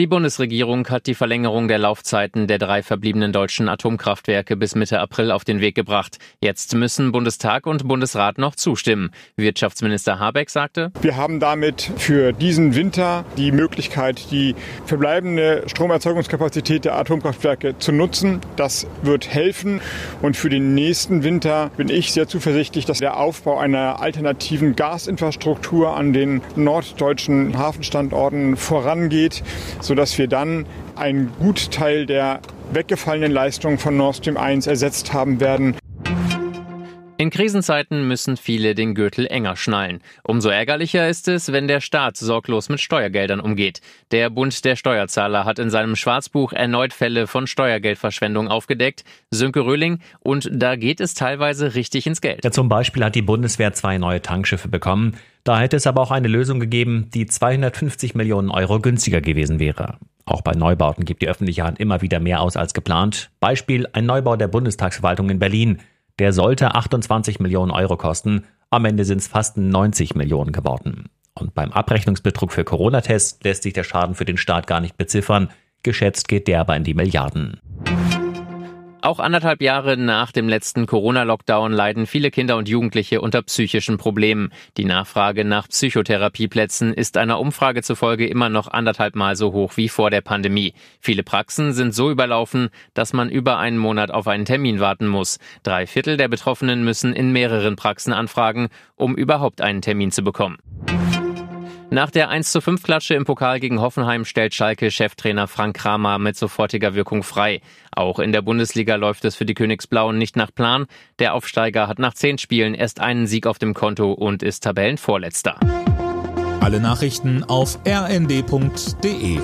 Die Bundesregierung hat die Verlängerung der Laufzeiten der drei verbliebenen deutschen Atomkraftwerke bis Mitte April auf den Weg gebracht. Jetzt müssen Bundestag und Bundesrat noch zustimmen. Wirtschaftsminister Habeck sagte, Wir haben damit für diesen Winter die Möglichkeit, die verbleibende Stromerzeugungskapazität der Atomkraftwerke zu nutzen. Das wird helfen. Und für den nächsten Winter bin ich sehr zuversichtlich, dass der Aufbau einer alternativen Gasinfrastruktur an den norddeutschen Hafenstandorten vorangeht sodass wir dann einen Gutteil der weggefallenen Leistungen von Nord Stream 1 ersetzt haben werden. In Krisenzeiten müssen viele den Gürtel enger schnallen. Umso ärgerlicher ist es, wenn der Staat sorglos mit Steuergeldern umgeht. Der Bund der Steuerzahler hat in seinem Schwarzbuch erneut Fälle von Steuergeldverschwendung aufgedeckt. Sönke Röhling, und da geht es teilweise richtig ins Geld. Ja, zum Beispiel hat die Bundeswehr zwei neue Tankschiffe bekommen. Da hätte es aber auch eine Lösung gegeben, die 250 Millionen Euro günstiger gewesen wäre. Auch bei Neubauten gibt die öffentliche Hand immer wieder mehr aus als geplant. Beispiel ein Neubau der Bundestagsverwaltung in Berlin. Der sollte 28 Millionen Euro kosten. Am Ende sind es fast 90 Millionen geworden. Und beim Abrechnungsbetrug für Corona-Tests lässt sich der Schaden für den Staat gar nicht beziffern. Geschätzt geht der aber in die Milliarden. Auch anderthalb Jahre nach dem letzten Corona-Lockdown leiden viele Kinder und Jugendliche unter psychischen Problemen. Die Nachfrage nach Psychotherapieplätzen ist einer Umfrage zufolge immer noch anderthalb Mal so hoch wie vor der Pandemie. Viele Praxen sind so überlaufen, dass man über einen Monat auf einen Termin warten muss. Drei Viertel der Betroffenen müssen in mehreren Praxen anfragen, um überhaupt einen Termin zu bekommen. Nach der 1 zu 5 Klatsche im Pokal gegen Hoffenheim stellt Schalke Cheftrainer Frank Kramer mit sofortiger Wirkung frei. Auch in der Bundesliga läuft es für die Königsblauen nicht nach Plan. Der Aufsteiger hat nach zehn Spielen erst einen Sieg auf dem Konto und ist Tabellenvorletzter. Alle Nachrichten auf rnd.de